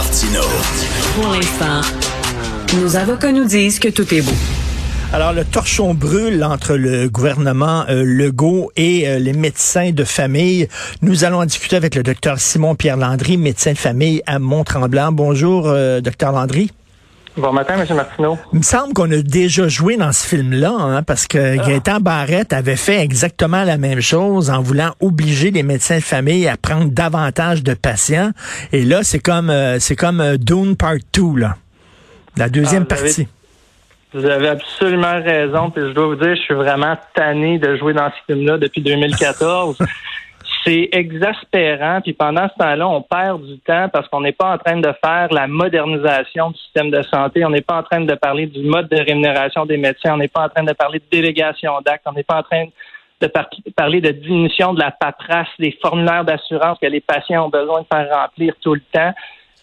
Martino. Pour l'instant, nos avocats nous disent que tout est beau. Alors, le torchon brûle entre le gouvernement euh, Legault et euh, les médecins de famille. Nous allons en discuter avec le docteur Simon-Pierre Landry, médecin de famille à Mont-Tremblant. Bonjour, euh, docteur Landry. Bon matin, M. Martineau. Il me semble qu'on a déjà joué dans ce film-là, hein, parce que Ah. Gaëtan Barrette avait fait exactement la même chose en voulant obliger les médecins de famille à prendre davantage de patients. Et là, c'est comme euh, c'est comme euh, Dune Part 2, là. La deuxième Ah, vous avez- partie. Vous avez absolument raison. Puis je dois vous dire, je suis vraiment tanné de jouer dans ce film-là depuis 2014. C'est exaspérant. Puis pendant ce temps-là, on perd du temps parce qu'on n'est pas en train de faire la modernisation du système de santé. On n'est pas en train de parler du mode de rémunération des médecins. On n'est pas en train de parler de délégation d'actes. On n'est pas en train de par- parler de diminution de la paperasse, des formulaires d'assurance que les patients ont besoin de faire remplir tout le temps.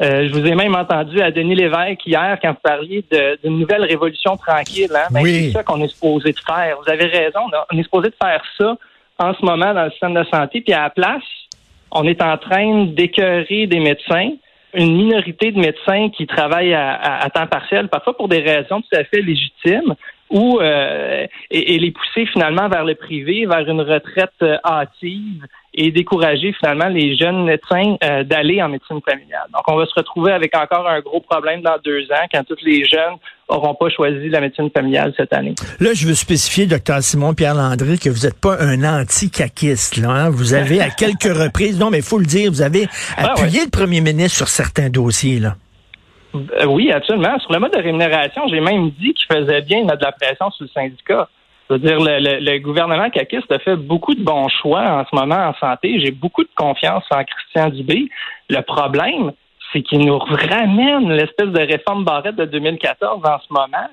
Euh, je vous ai même entendu à Denis Lévesque hier quand vous parliez d'une nouvelle révolution tranquille. Hein? Ben, Oui. C'est ça qu'on est supposé de faire. Vous avez raison. On est supposé de faire ça en ce moment dans le système de santé. Puis à la place, on est en train d'écœurer des médecins, une minorité de médecins qui travaillent à, à- à temps partiel, parfois pour des raisons tout à fait légitimes, ou euh, et, et les pousser finalement vers le privé, vers une retraite euh, hâtive et décourager finalement les jeunes médecins euh, d'aller en médecine familiale. Donc, on va se retrouver avec encore un gros problème dans deux ans quand tous les jeunes n'auront pas choisi la médecine familiale cette année. Là, je veux spécifier, docteur Simon-Pierre Landry, que vous n'êtes pas un anti-caquiste. Là, hein. Vous avez à quelques reprises, non, mais il faut le dire, vous avez Ah, appuyé le premier ministre sur certains dossiers. Là. Euh, oui, absolument. Sur le mode de rémunération, j'ai même dit qu'il faisait bien de la pression sur le syndicat. Je veux dire, le, le- le gouvernement caquiste a fait beaucoup de bons choix en ce moment en santé. J'ai beaucoup de confiance en Christian Dubé. Le problème, c'est qu'il nous ramène l'espèce de réforme barrette de 2014 en ce moment.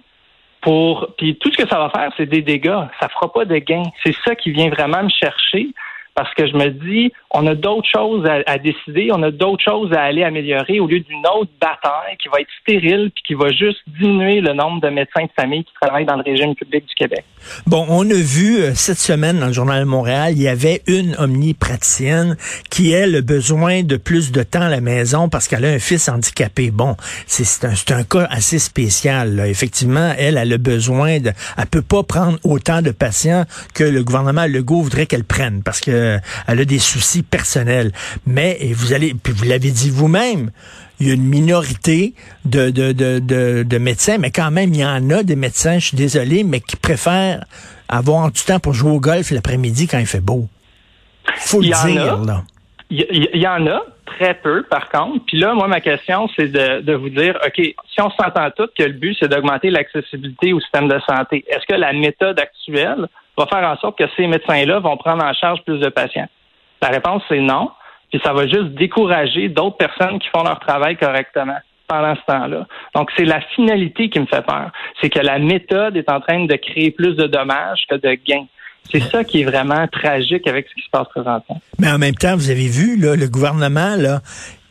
Pour puis tout ce que ça va faire, c'est des dégâts. Ça fera pas de gains. C'est ça qui vient vraiment me chercher parce que je me dis, on a d'autres choses à, décider, on a d'autres choses à aller améliorer au lieu d'une autre bataille qui va être stérile puis qui va juste diminuer le nombre de médecins de famille qui travaillent dans le régime public du Québec. Bon, on a vu euh, cette semaine dans le Journal de Montréal, il y avait une omnipraticienne qui, a besoin de plus de temps à la maison parce qu'elle a un fils handicapé. Bon, c'est un, un cas assez spécial. Effectivement, elle, a besoin de... Elle peut pas prendre autant de patients que le gouvernement Legault voudrait qu'elle prenne parce que euh, elle a des soucis personnels. Mais, et vous allez, puis vous l'avez dit vous-même, il y a une minorité de, de, de, de, de médecins, mais quand même, il y en a des médecins, je suis désolé, mais qui préfèrent avoir du temps pour jouer au golf l'après-midi quand il fait beau. Faut le Il dire, a. là. Il y, y en a très peu, par contre. Puis là, moi, ma question, c'est de, de vous dire, OK, si on s'entend tous que le but, c'est d'augmenter l'accessibilité au système de santé, est-ce que la méthode actuelle va faire en sorte que ces médecins-là vont prendre en charge plus de patients? La réponse, c'est non. Puis ça va juste décourager d'autres personnes qui font leur travail correctement pendant ce temps-là. Donc, c'est la finalité qui me fait peur. C'est que la méthode est en train de créer plus de dommages que de gains. C'est ça qui est vraiment tragique avec ce qui se passe présentement. Mais en même temps, vous avez vu, là, le gouvernement, là,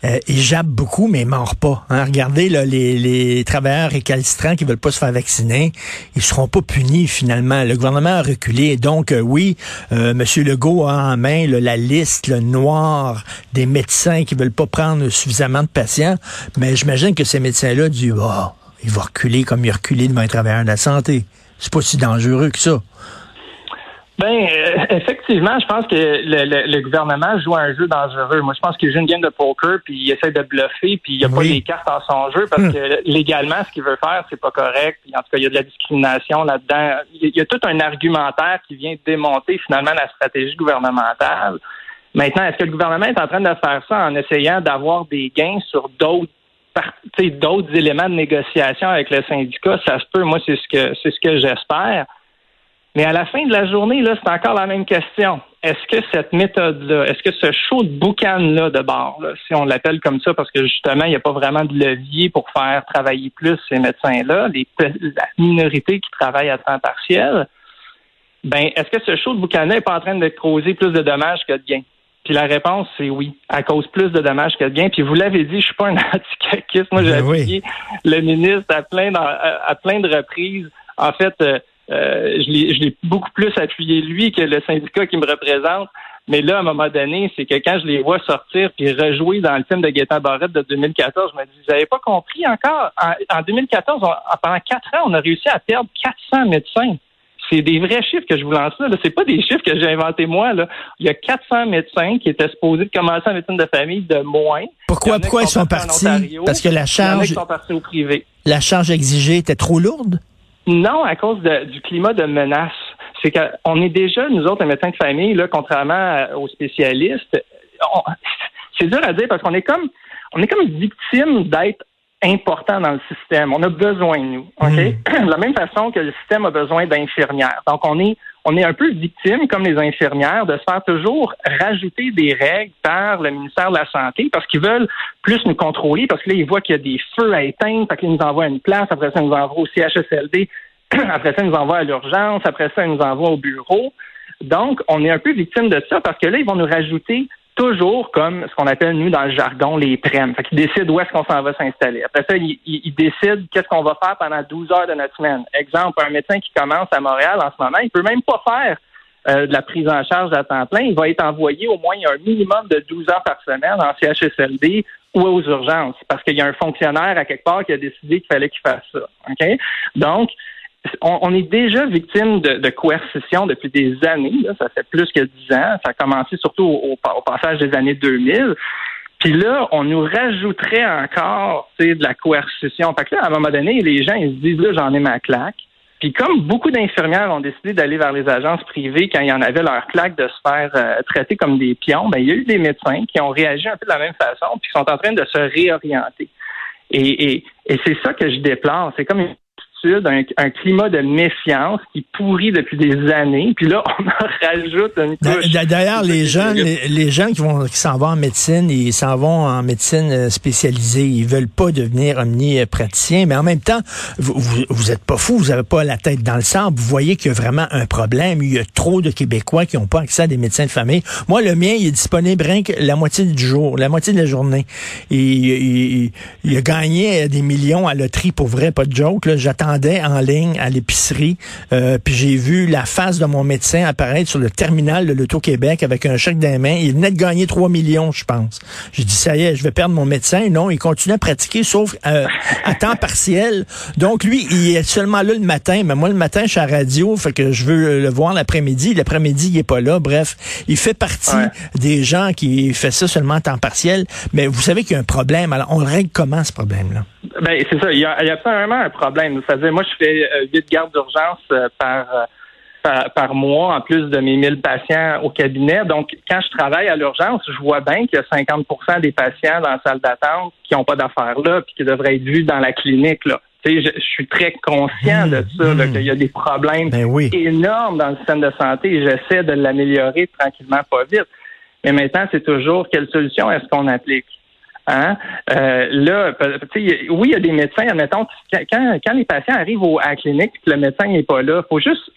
euh, il jappe beaucoup, mais il mord pas. hein. Regardez là, les, les travailleurs récalcitrants qui veulent pas se faire vacciner, ils seront pas punis finalement. Le gouvernement a reculé. Donc euh, oui, euh, M. Legault a en main la liste noire des médecins qui veulent pas prendre suffisamment de patients, mais j'imagine que ces médecins-là disent oh, il va reculer comme il a reculé devant les travailleurs de la santé. C'est pas si dangereux que ça. Ben, euh, effectivement, je pense que le, le- le gouvernement joue un jeu dangereux. Moi, je pense qu'il joue une game de poker, puis il essaie de bluffer, puis il n'y a pas les cartes dans son jeu parce que légalement, ce qu'il veut faire, c'est pas correct. Puis en tout cas, il y a de la discrimination là-dedans. Il y a- tout un argumentaire qui vient démonter finalement la stratégie gouvernementale. Maintenant, est-ce que le gouvernement est en train de faire ça en essayant d'avoir des gains sur d'autres d'autres éléments de négociation avec le syndicat? Ça se peut. Moi, c'est ce que c'est ce que j'espère. Mais à la fin de la journée, là, c'est encore la même question. Est-ce que cette méthode-là, est-ce que ce show de boucan-là de bord, là, si on l'appelle comme ça, parce que justement, il n'y a pas vraiment de levier pour faire travailler plus ces médecins-là, les, la minorité qui travaille à temps partiel, ben, est-ce que ce show de boucan-là n'est pas en train de causer plus de dommages que de gains? Puis la réponse, c'est oui. Elle cause plus de dommages que de gains. Puis vous l'avez dit, je suis pas un anticaquiste. Moi, j'ai Ben oui. appuyé le ministre à plein, à, à plein de reprises. En fait, euh, je l'ai beaucoup plus appuyé lui que le syndicat qui me représente Mais là, à un moment donné, c'est que quand je les vois sortir puis rejouer dans le film de Gaëtan Barrette de 2014, je me dis, vous n'avez pas compris encore? En, 2014, pendant quatre ans, on a réussi à perdre 400 médecins. C'est des vrais chiffres que je vous lance là. C'est pas des chiffres que j'ai inventés moi. Là. Il y a 400 médecins qui étaient supposés de commencer en médecine de famille de moins. Pourquoi, pourquoi ils sont partis? Parce que la charge. sont partis au privé. La charge exigée était trop lourde? Non, à cause du climat de menace c'est qu'on est déjà, nous autres, les médecins de famille, là, contrairement aux spécialistes, c'est dur à dire parce qu'on est comme on est comme victime d'être important dans le système. On a besoin de nous. OK? Hmm. De la même façon que le système a besoin d'infirmières. Donc, on est, on est un peu victime, comme les infirmières, de se faire toujours rajouter des règles par le ministère de la Santé parce qu'ils veulent plus nous contrôler, parce que là, ils voient qu'il y a des feux à éteindre, fait qu'ils nous envoient à une place, après ça, ils nous envoient au CHSLD après ça, ils nous envoient à l'urgence. Après ça, ils nous envoient au bureau. Donc, on est un peu victime de ça parce que là, ils vont nous rajouter toujours comme ce qu'on appelle, nous, dans le jargon, les prêmes. Fait qu'ils décident où est-ce qu'on s'en va s'installer. Après ça, ils, décident qu'est-ce qu'on va faire pendant 12 heures de notre semaine. Exemple, un médecin qui commence à Montréal en ce moment, il peut même pas faire euh, de la prise en charge à temps plein. Il va être envoyé au moins un minimum de 12 heures par semaine en CHSLD ou aux urgences parce qu'il y a un fonctionnaire à quelque part qui a décidé qu'il fallait qu'il fasse ça. OK? On, est déjà victime de, coercition depuis des années. Ça fait plus que dix ans. Ça a commencé surtout au, passage des années 2000. Puis là, on nous rajouterait encore de la coercition. Fait que là, à un moment donné, les gens ils se disent là, j'en ai ma claque. Puis comme beaucoup d'infirmières ont décidé d'aller vers les agences privées quand il y en avait leur claque de se faire euh, traiter comme des pions, ben il y a eu des médecins qui ont réagi un peu de la même façon, puis qui sont en train de se réorienter. Et, et, et c'est ça que je déplore. C'est comme une un, climat de méfiance qui pourrit depuis des années. Puis là, on en rajoute une couche. D'ailleurs, les gens, les, gens qui vont qui s'en vont en médecine, ils s'en vont en médecine euh, spécialisée. Ils veulent pas devenir omnipraticien, mais en même temps, vous, vous, êtes pas fou, vous avez pas la tête dans le sang. Vous voyez qu'il y a vraiment un problème. Il y a trop de Québécois qui n'ont pas accès à des médecins de famille. Moi, le mien, il est disponible rien que la moitié du jour, la moitié de la journée. Et il, il a gagné des millions à loterie pour vrai, pas de joke. J'attends en ligne à l'épicerie, euh, puis j'ai vu la face de mon médecin apparaître sur le terminal de l'Auto-Québec avec un chèque dans les mains. Il venait de gagner 3 millions, je pense. J'ai dit, ça y est, je vais perdre mon médecin. Non, il continue à pratiquer, sauf euh, à temps partiel. Donc, lui, il est seulement là le matin. Mais moi, le matin, je suis à la radio, fait que je veux le voir l'après-midi. L'après-midi, il est pas là. Bref, il fait partie des gens qui fait ça seulement à temps partiel. Mais vous savez qu'il y a un problème. Alors, on règle comment ce problème-là? Ben, c'est ça. Il y, a, il y a absolument un problème. C'est-à-dire, moi, je fais euh, huit gardes d'urgence euh, euh, par, par, mois, en plus de mes 1000 patients au cabinet. Donc, quand je travaille à l'urgence, je vois bien qu'il y a 50% des patients dans la salle d'attente qui n'ont pas d'affaires là, puis qui devraient être vus dans la clinique. Là. Je, je, suis très conscient de ça, mmh. qu'il y a des problèmes ben énormes dans le système de santé et j'essaie de l'améliorer tranquillement, pas vite. Mais maintenant, c'est toujours quelle solution est-ce qu'on applique? Hein? Euh, là, oui, il y a des médecins, admettons, quand, quand les patients arrivent au, à la clinique et le médecin n'est pas là, il faut juste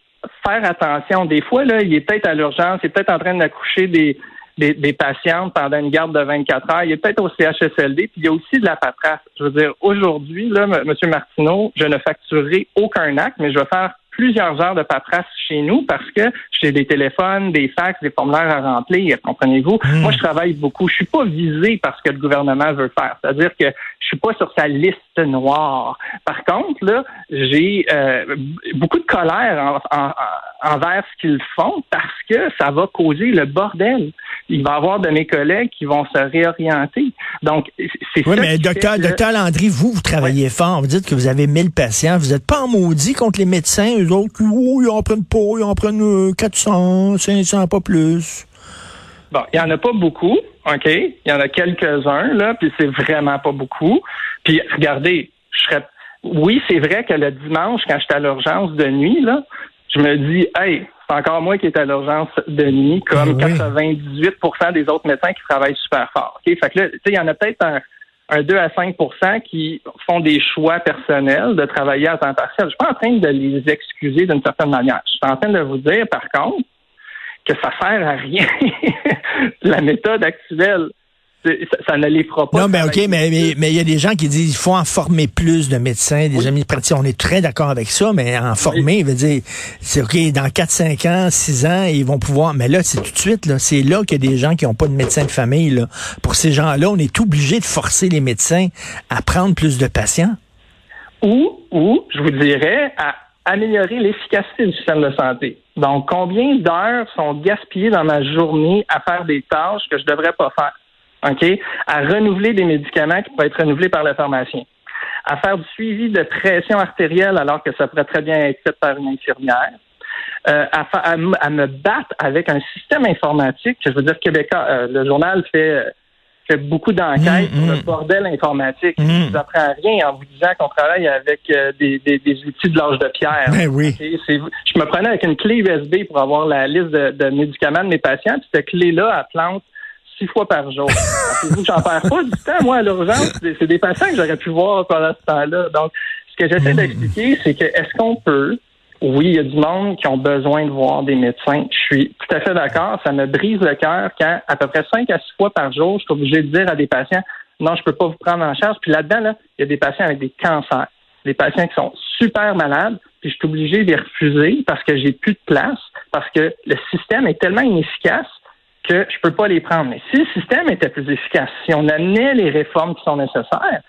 faire attention. Des fois, là, il est peut-être à l'urgence, il est peut-être en train d'accoucher des, des, des, patientes pendant une garde de 24 heures. Il est peut-être au CHSLD, puis il y a aussi de la paperasse. Je veux dire, aujourd'hui, là, M. Martineau, je ne facturerai aucun acte, mais je vais faire plusieurs heures de paperasse chez nous parce que j'ai des téléphones, des fax, des formulaires à remplir, comprenez-vous? Hmm. Moi, je travaille beaucoup. Je suis pas visé par ce que le gouvernement veut faire. C'est-à-dire que je suis pas sur sa liste noire. Par contre, là, j'ai euh, beaucoup de colère envers ce qu'ils font parce que ça va causer le bordel. Il va y avoir de mes collègues qui vont se réorienter. Donc, c'est Oui, mais docteur, docteur Landry, vous, vous travaillez fort. Vous dites que vous avez 1000 patients. Vous n'êtes pas en maudit contre les médecins, eux autres, oh, ils en prennent pas, ils en prennent 400, euh, 500, pas plus. Bon, il n'y en a pas beaucoup, OK? Il y en a quelques-uns, là, puis c'est vraiment pas beaucoup. Puis regardez, je serais. Oui, c'est vrai que le dimanche, quand j'étais à l'urgence de nuit, là, je me dis, hey, c'est encore moi qui est à l'urgence de nuit, comme 98 ah des autres médecins qui travaillent super fort. OK? Fait que là, tu sais, il y en a peut-être un, un 2 à 5% qui font des choix personnels de travailler à temps partiel. Je suis pas en train de les excuser d'une certaine manière. Je suis en train de vous dire, par contre, que ça sert à rien, la méthode actuelle. Ça, ne les fera pas. Non, mais OK, mais il y a des gens qui disent qu'il faut en former plus de médecins, des amis de On est très d'accord avec ça, mais en former, il veut dire, c'est OK, dans 4, 5 ans, 6 ans, ils vont pouvoir. Mais là, c'est tout de suite, là. C'est là qu'il y a des gens qui n'ont pas de médecin de famille, là. Pour ces gens-là, on est obligé de forcer les médecins à prendre plus de patients. Ou, ou, je vous dirais, à améliorer l'efficacité du système de santé. Donc, combien d'heures sont gaspillées dans ma journée à faire des tâches que je ne devrais pas faire? OK? À renouveler des médicaments qui peuvent être renouvelés par le pharmacien. À faire du suivi de pression artérielle alors que ça pourrait très bien être fait par une infirmière. Euh, à, me battre avec un système informatique. Je veux dire, Québécois, euh, le journal fait fait beaucoup d'enquêtes sur le mm, mm. bordel informatique. Je ne vous apprends rien en vous disant qu'on travaille avec euh, des, des, outils de l'âge de pierre. Ben oui. je me prenais avec une clé USB pour avoir la liste de, médicaments de mes patients, puis cette clé-là, elle plante six fois par jour. vous j'en perds pas du temps, moi, à l'urgence. C'est des patients que j'aurais pu voir pendant ce temps-là. Donc, ce que j'essaie mm. d'expliquer, c'est que est-ce qu'on peut? Oui, il y a du monde qui ont besoin de voir des médecins. Je suis tout à fait d'accord. Ça me brise le cœur quand, à peu près cinq à six fois par jour, je suis obligé de dire à des patients, non, je peux pas vous prendre en charge. Puis là-dedans, là, il y a des patients avec des cancers, des patients qui sont super malades, puis je suis obligé de les refuser parce que j'ai plus de place, parce que le système est tellement inefficace que je peux pas les prendre. Mais si le système était plus efficace, si on amenait les réformes qui sont nécessaires,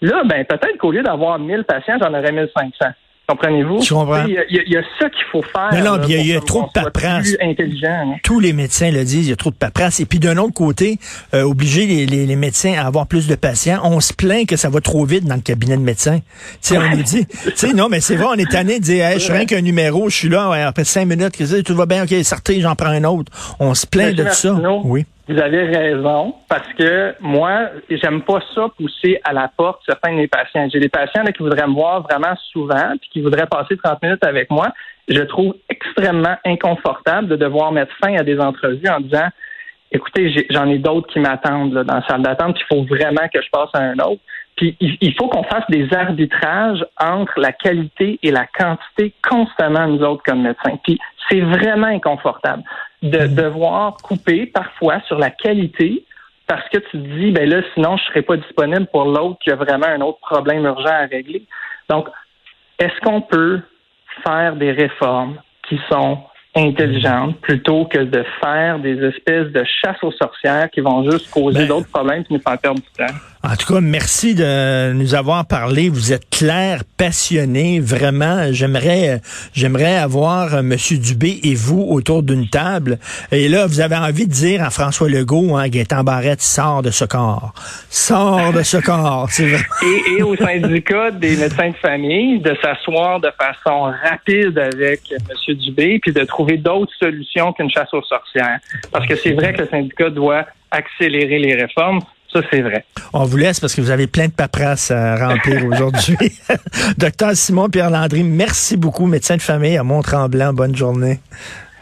là, ben peut-être qu'au lieu d'avoir 1000 patients, j'en aurais 1500. Comprenez-vous? Je comprends? Il y, a ça qu'il faut faire. Non, non, il y a, trop de paperasse. intelligent. Hein. Tous les médecins le disent, il y a trop de paperasse. Et puis d'un autre côté, euh, obliger les, les, médecins à avoir plus de patients, on se plaint que ça va trop vite dans le cabinet de médecin. Tu sais, on nous dit, tu sais, non, mais c'est vrai, on est tanné de dire, je suis rien qu'un numéro, je suis là, après cinq minutes, tout va bien, ok, sortez, j'en prends un autre. On se plaint de ça. Oui. Vous avez raison, parce que moi, j'aime pas ça pousser à la porte certains de mes patients. J'ai des patients qui voudraient me voir vraiment souvent, puis qui voudraient passer 30 minutes avec moi. Je trouve extrêmement inconfortable de devoir mettre fin à des entrevues en disant écoutez, j'en ai, d'autres qui m'attendent dans la salle d'attente, il faut vraiment que je passe à un autre. Puis il faut qu'on fasse des arbitrages entre la qualité et la quantité constamment, nous autres, comme médecins. Puis c'est vraiment inconfortable de mm-hmm. devoir couper parfois sur la qualité parce que tu te dis, ben là, sinon, je ne serai pas disponible pour l'autre qui a vraiment un autre problème urgent à régler. Donc, est-ce qu'on peut faire des réformes qui sont intelligentes plutôt que de faire des espèces de chasse aux sorcières qui vont juste causer ben, d'autres problèmes et nous faire perdre du temps? En tout cas, merci de nous avoir parlé. Vous êtes clair, passionné, vraiment. J'aimerais, j'aimerais avoir euh, Monsieur Dubé et vous autour d'une table. Et là, vous avez envie de dire à François Legault, hein, Gaétan Barrette, sort de ce corps, sort de ce corps, c'est vrai. Et, et au syndicat des médecins de famille, de s'asseoir de façon rapide avec Monsieur Dubé, puis de trouver d'autres solutions qu'une chasse aux sorcières. Parce que c'est vrai que le syndicat doit accélérer les réformes. Ça, c'est vrai. On vous laisse parce que vous avez plein de paperasses à remplir aujourd'hui. Docteur Simon Pierre Landry, merci beaucoup, médecin de famille à Mont-Tremblant. Bonne journée.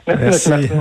merci.